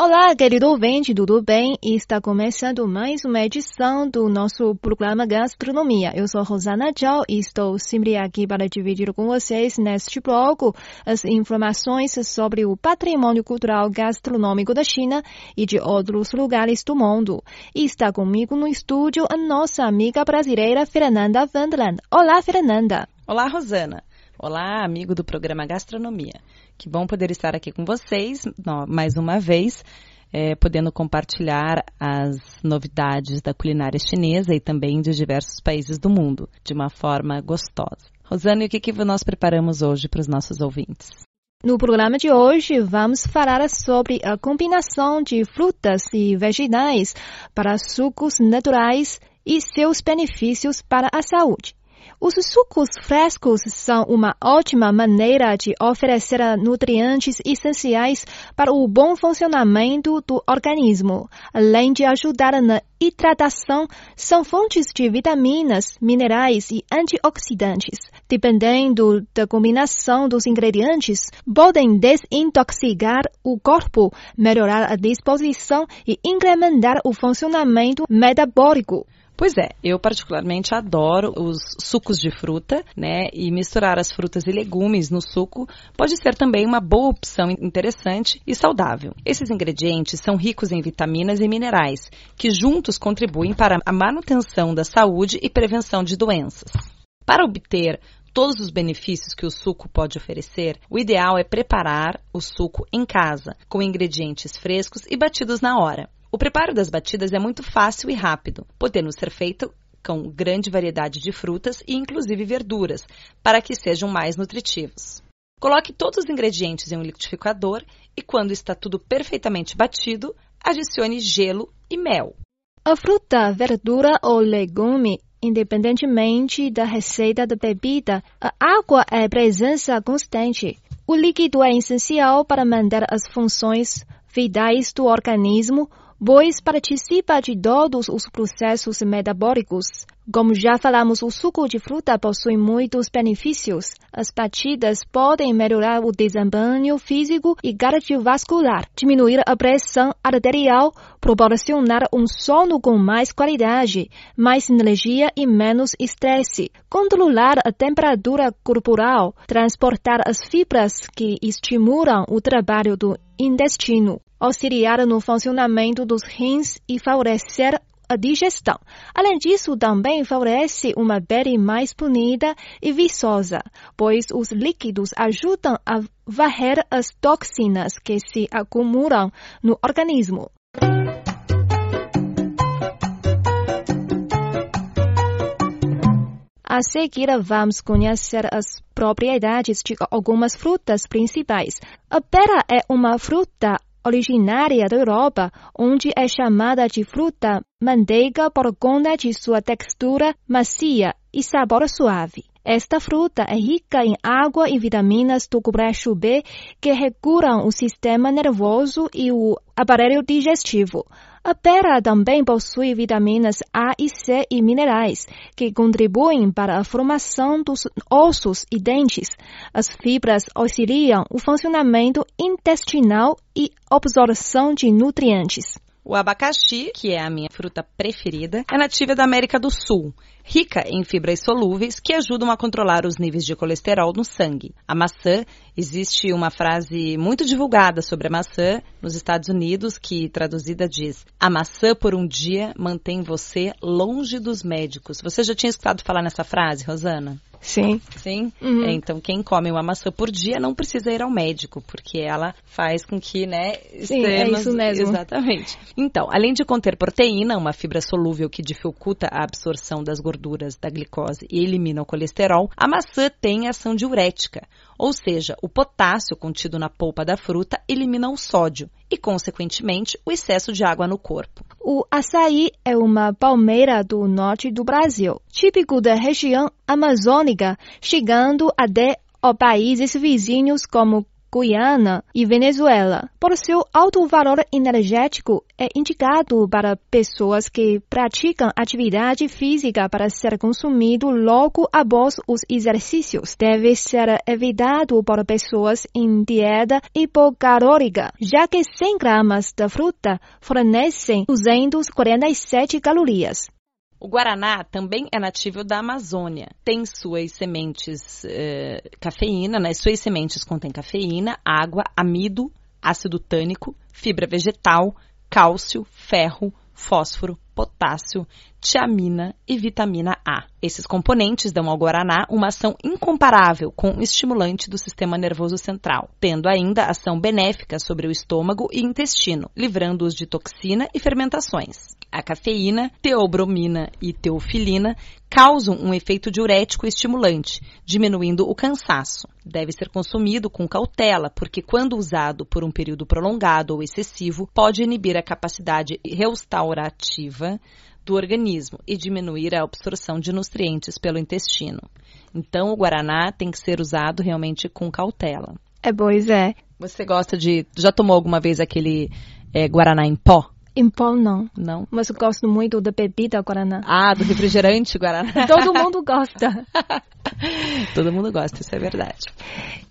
Olá, querido ouvinte, tudo bem? Está começando mais uma edição do nosso programa Gastronomia. Eu sou Rosana Zhao e estou sempre aqui para dividir com vocês neste bloco as informações sobre o patrimônio cultural gastronômico da China e de outros lugares do mundo. E está comigo no estúdio a nossa amiga brasileira Fernanda Wendland. Olá, Fernanda. Olá, Rosana. Olá, amigo do programa Gastronomia. Que bom poder estar aqui com vocês mais uma vez, é, podendo compartilhar as novidades da culinária chinesa e também de diversos países do mundo, de uma forma gostosa. Rosane, o que, que nós preparamos hoje para os nossos ouvintes? No programa de hoje, vamos falar sobre a combinação de frutas e vegetais para sucos naturais e seus benefícios para a saúde. Os sucos frescos são uma ótima maneira de oferecer nutrientes essenciais para o bom funcionamento do organismo. Além de ajudar na hidratação, são fontes de vitaminas, minerais e antioxidantes. Dependendo da combinação dos ingredientes, podem desintoxicar o corpo, melhorar a disposição e incrementar o funcionamento metabólico. Pois é, eu particularmente adoro os sucos de fruta, né? E misturar as frutas e legumes no suco pode ser também uma boa opção interessante e saudável. Esses ingredientes são ricos em vitaminas e minerais, que juntos contribuem para a manutenção da saúde e prevenção de doenças. Para obter todos os benefícios que o suco pode oferecer, o ideal é preparar o suco em casa, com ingredientes frescos e batidos na hora. O preparo das batidas é muito fácil e rápido, podendo ser feito com grande variedade de frutas e inclusive verduras, para que sejam mais nutritivos. Coloque todos os ingredientes em um liquidificador e, quando está tudo perfeitamente batido, adicione gelo e mel. A fruta, verdura ou legume, independentemente da receita da bebida, a água é presença constante. O líquido é essencial para manter as funções vitais do organismo pois participa de todos os processos metabólicos. Como já falamos, o suco de fruta possui muitos benefícios. As batidas podem melhorar o desempenho físico e cardiovascular, diminuir a pressão arterial, proporcionar um sono com mais qualidade, mais energia e menos estresse, controlar a temperatura corporal, transportar as fibras que estimulam o trabalho do intestino, auxiliar no funcionamento dos rins e favorecer a digestão. Além disso, também favorece uma pele mais bonita e viçosa, pois os líquidos ajudam a varrer as toxinas que se acumulam no organismo. A seguir, vamos conhecer as propriedades de algumas frutas principais. A pera é uma fruta originária da Europa, onde é chamada de fruta manteiga por conta de sua textura macia e sabor suave. Esta fruta é rica em água e vitaminas do complexo B que regulam o sistema nervoso e o aparelho digestivo. A pera também possui vitaminas A e C e minerais, que contribuem para a formação dos ossos e dentes. As fibras auxiliam o funcionamento intestinal e absorção de nutrientes. O abacaxi, que é a minha fruta preferida, é nativa da América do Sul, rica em fibras solúveis que ajudam a controlar os níveis de colesterol no sangue. A maçã, existe uma frase muito divulgada sobre a maçã nos Estados Unidos que, traduzida, diz: A maçã por um dia mantém você longe dos médicos. Você já tinha escutado falar nessa frase, Rosana? Sim. Sim? Uhum. É, então, quem come uma maçã por dia não precisa ir ao médico, porque ela faz com que, né, Sim, é isso mesmo. Exatamente. Então, além de conter proteína, uma fibra solúvel que dificulta a absorção das gorduras da glicose e elimina o colesterol, a maçã tem ação diurética, ou seja, o potássio contido na polpa da fruta elimina o sódio e, consequentemente, o excesso de água no corpo. O açaí é uma palmeira do norte do Brasil, típico da região amazônica, chegando até a países vizinhos como Guiana e Venezuela. Por seu alto valor energético, é indicado para pessoas que praticam atividade física para ser consumido logo após os exercícios. Deve ser evitado por pessoas em dieta hipocalórica, já que 100 gramas da fruta fornecem 247 calorias. O guaraná também é nativo da Amazônia. Tem suas sementes eh, cafeína, né? Suas sementes contêm cafeína, água, amido, ácido tânico, fibra vegetal, cálcio, ferro, fósforo, potássio, tiamina e vitamina A. Esses componentes dão ao guaraná uma ação incomparável com o estimulante do sistema nervoso central, tendo ainda ação benéfica sobre o estômago e intestino, livrando-os de toxina e fermentações. A cafeína, teobromina e teofilina causam um efeito diurético estimulante, diminuindo o cansaço. Deve ser consumido com cautela, porque quando usado por um período prolongado ou excessivo, pode inibir a capacidade restaurativa do organismo e diminuir a absorção de nutrientes pelo intestino. Então, o guaraná tem que ser usado realmente com cautela. É, pois é. Você gosta de. Já tomou alguma vez aquele é, guaraná em pó? Em pó, não. Não. Mas eu gosto muito da bebida Guaraná. Ah, do refrigerante Guaraná. Todo mundo gosta. Todo mundo gosta, isso é verdade.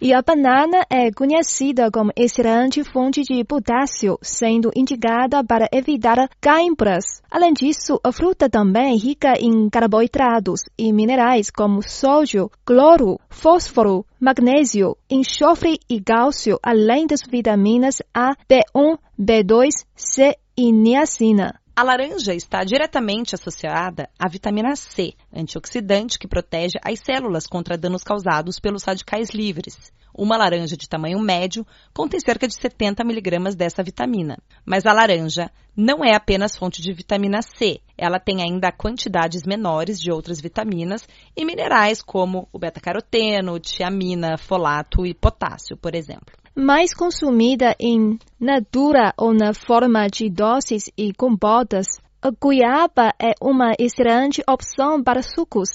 E a banana é conhecida como excelente fonte de potássio, sendo indicada para evitar cãibras. Além disso, a fruta também é rica em carboidratos e minerais como sódio, cloro, fósforo, magnésio, enxofre e cálcio, além das vitaminas A, B1, B2, C e niacina. A laranja está diretamente associada à vitamina C, antioxidante que protege as células contra danos causados pelos radicais livres. Uma laranja de tamanho médio contém cerca de 70 miligramas dessa vitamina. Mas a laranja não é apenas fonte de vitamina C. Ela tem ainda quantidades menores de outras vitaminas e minerais como o beta-caroteno, tiamina, folato e potássio, por exemplo mais consumida em natura ou na forma de doces e compotas. A goiaba é uma excelente opção para sucos.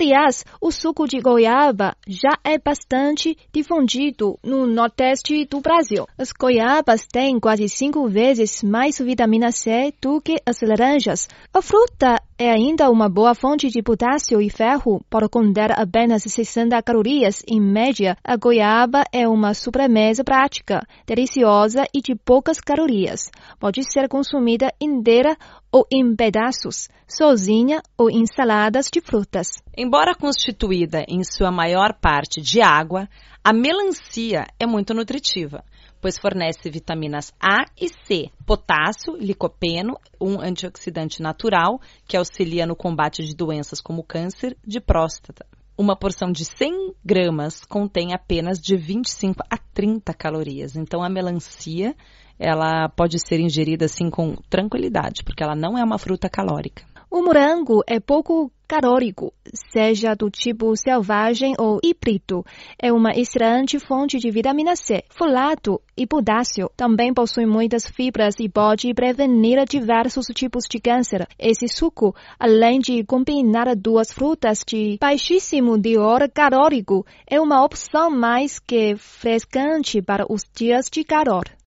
Aliás, o suco de goiaba já é bastante difundido no nordeste do Brasil. As goiabas têm quase cinco vezes mais vitamina C do que as laranjas. A fruta é ainda uma boa fonte de potássio e ferro, por conter apenas 60 calorias em média. A goiaba é uma sobremesa prática, deliciosa e de poucas calorias. Pode ser consumida inteira ou em pedaços, sozinha ou em saladas de frutas. Embora constituída em sua maior parte de água, a melancia é muito nutritiva pois fornece vitaminas A e C, potássio, licopeno, um antioxidante natural que auxilia no combate de doenças como câncer de próstata. Uma porção de 100 gramas contém apenas de 25 a 30 calorias. Então, a melancia ela pode ser ingerida assim com tranquilidade, porque ela não é uma fruta calórica. O morango é pouco calórico, seja do tipo selvagem ou híbrido. É uma excelente fonte de vitamina C, folato e potássio. Também possui muitas fibras e pode prevenir diversos tipos de câncer. Esse suco, além de combinar duas frutas de baixíssimo teor calórico, é uma opção mais que frescante para os dias de calor.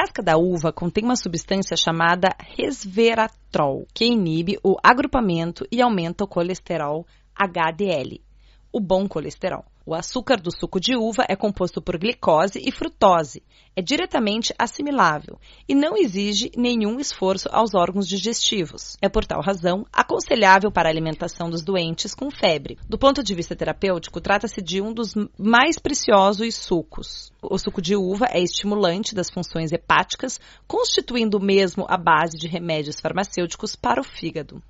A casca da uva contém uma substância chamada resveratrol, que inibe o agrupamento e aumenta o colesterol HDL, o bom colesterol. O açúcar do suco de uva é composto por glicose e frutose. É diretamente assimilável e não exige nenhum esforço aos órgãos digestivos. É por tal razão aconselhável para a alimentação dos doentes com febre. Do ponto de vista terapêutico, trata-se de um dos mais preciosos sucos. O suco de uva é estimulante das funções hepáticas, constituindo mesmo a base de remédios farmacêuticos para o fígado.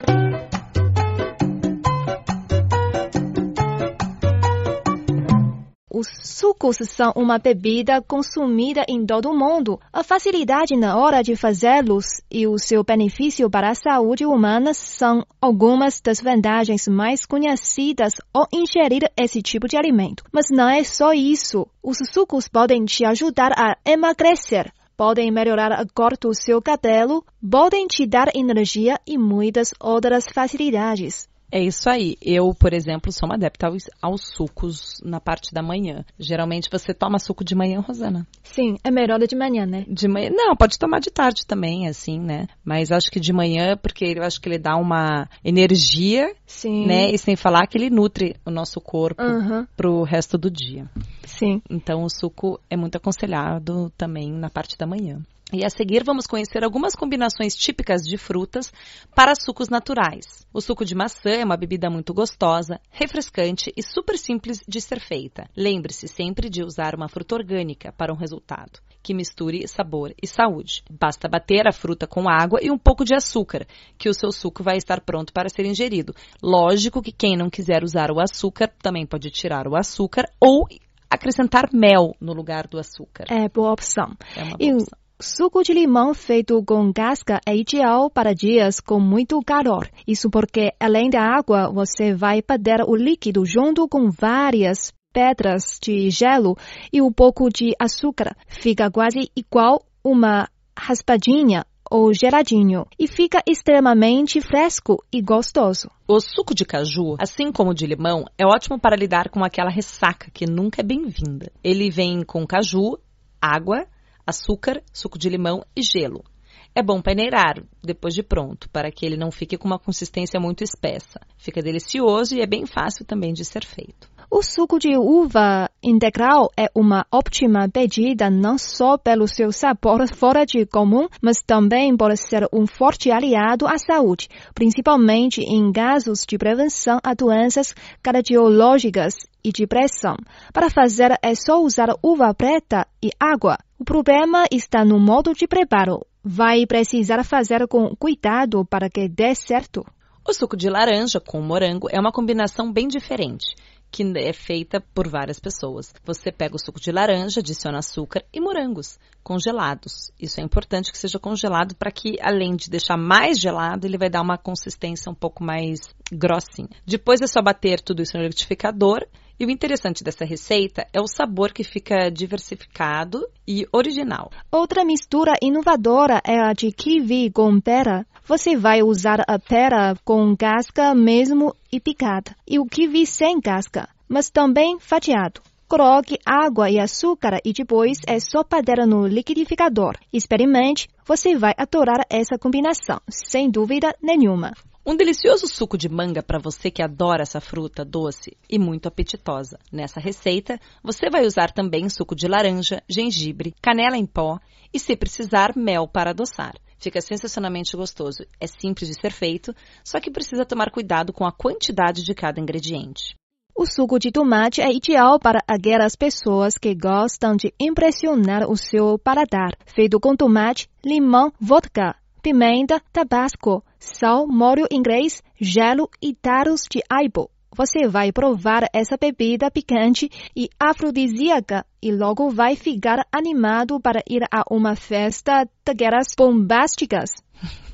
Os sucos são uma bebida consumida em todo o mundo. A facilidade na hora de fazê-los e o seu benefício para a saúde humana são algumas das vantagens mais conhecidas ao ingerir esse tipo de alimento. Mas não é só isso. Os sucos podem te ajudar a emagrecer, podem melhorar a cor do seu cabelo, podem te dar energia e muitas outras facilidades. É isso aí. Eu, por exemplo, sou uma adepta aos, aos, sucos na parte da manhã. Geralmente você toma suco de manhã, Rosana? Sim, é melhor de manhã, né? De manhã. Não, pode tomar de tarde também, assim, né? Mas acho que de manhã, porque eu acho que ele dá uma energia, Sim. né? E sem falar que ele nutre o nosso corpo Uhum. pro resto do dia. Sim. Então o suco é muito aconselhado também na parte da manhã. E a seguir vamos conhecer algumas combinações típicas de frutas para sucos naturais. O suco de maçã é uma bebida muito gostosa, refrescante e super simples de ser feita. Lembre-se sempre de usar uma fruta orgânica para um resultado que misture sabor e saúde. Basta bater a fruta com água e um pouco de açúcar, que o seu suco vai estar pronto para ser ingerido. Lógico que quem não quiser usar o açúcar também pode tirar o açúcar ou acrescentar mel no lugar do açúcar. É boa opção. É uma E boa o opção. Suco de limão feito com casca é ideal para dias com muito calor. Isso porque, além da água, você vai bater o líquido junto com várias pedras de gelo e um pouco de açúcar. Fica quase igual uma raspadinha ou geladinho e fica extremamente fresco e gostoso. O suco de caju, assim como o de limão, é ótimo para lidar com aquela ressaca que nunca é bem-vinda. Ele vem com caju, água, açúcar, suco de limão e gelo. É bom peneirar depois de pronto, para que ele não fique com uma consistência muito espessa. Fica delicioso e é bem fácil também de ser feito. O suco de uva integral é uma ótima pedida não só pelo seu sabor fora de comum, mas também por ser um forte aliado à saúde, principalmente em casos de prevenção a doenças cardiológicas e de pressão. Para fazer é só usar uva preta e água. O problema está no modo de preparo. Vai precisar fazer com cuidado para que dê certo. O suco de laranja com morango é uma combinação bem diferente, que é feita por várias pessoas. Você pega o suco de laranja, adiciona açúcar e morangos congelados. Isso é importante que seja congelado para que, além de deixar mais gelado, ele vai dar uma consistência um pouco mais grossinha. Depois é só bater tudo isso no liquidificador. E o interessante dessa receita é o sabor que fica diversificado e original. Outra mistura inovadora é a de kiwi com pera. Você vai usar a pera com casca mesmo e picada, e o kiwi sem casca, mas também fatiado. Coloque água e açúcar e depois é só bater no liquidificador. Experimente, você vai adorar essa combinação, sem dúvida nenhuma. Um delicioso suco de manga para você que adora essa fruta doce e muito apetitosa. Nessa receita, você vai usar também suco de laranja, gengibre, canela em pó e, se precisar, mel para adoçar. Fica sensacionalmente gostoso. É simples de ser feito, só que precisa tomar cuidado com a quantidade de cada ingrediente. O suco de tomate é ideal para aquelas pessoas que gostam de impressionar o seu paladar. Feito com tomate, limão, vodka, pimenta, tabasco, sal, molho inglês, gelo e taros de aipo. Você vai provar essa bebida picante e afrodisíaca e logo vai ficar animado para ir a uma festa daquelas bombásticas.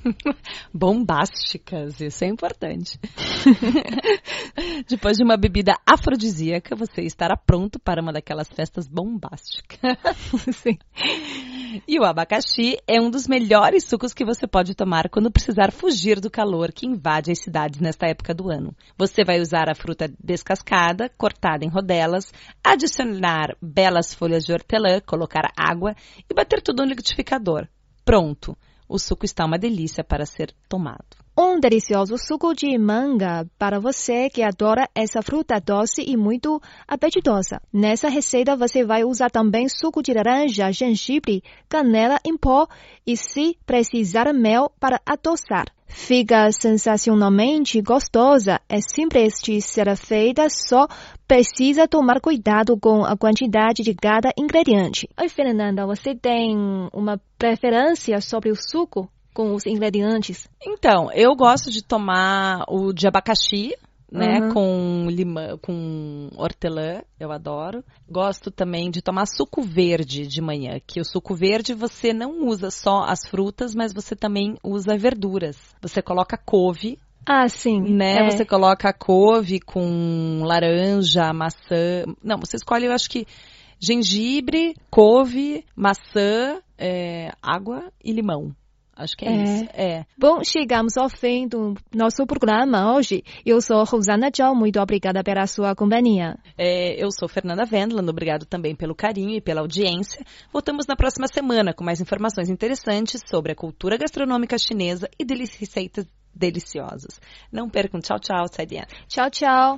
Bombásticas, isso é importante. Depois de uma bebida afrodisíaca, você estará pronto para uma daquelas festas bombásticas. Sim. E o abacaxi é um dos melhores sucos que você pode tomar quando precisar fugir do calor que invade as cidades nesta época do ano. Você vai usar a fruta descascada, cortada em rodelas, adicionar belas folhas de hortelã, colocar água e bater tudo no liquidificador. Pronto! O suco está uma delícia para ser tomado. Um delicioso suco de manga para você que adora essa fruta doce e muito apetitosa. Nessa receita você vai usar também suco de laranja, gengibre, canela em pó e, se precisar, mel para adoçar. Fica sensacionalmente gostosa. É simples de ser feita, só precisa tomar cuidado com a quantidade de cada ingrediente. Oi, Fernanda, você tem uma preferência sobre o suco? Com os ingredientes? Então, eu gosto de tomar o de abacaxi, né, Uhum. com limão, com hortelã, eu adoro. Gosto também de tomar suco verde de manhã, que o suco verde você não usa só as frutas, mas você também usa verduras. Você coloca couve, Ah, sim. né? É. Você coloca couve com laranja, maçã. Não, você escolhe, eu acho que gengibre, couve, maçã, é, água e limão. Acho que é, é, isso. É. Bom, chegamos ao fim do nosso programa hoje. Eu sou Rosana Tchau, muito obrigada pela sua companhia. É, eu sou Fernanda Vendland, obrigado também pelo carinho e pela audiência. Voltamos na próxima semana com mais informações interessantes sobre a cultura gastronômica chinesa e receitas deliciosas. Não percam. Tchau, tchau, Sadiana. Tchau, tchau.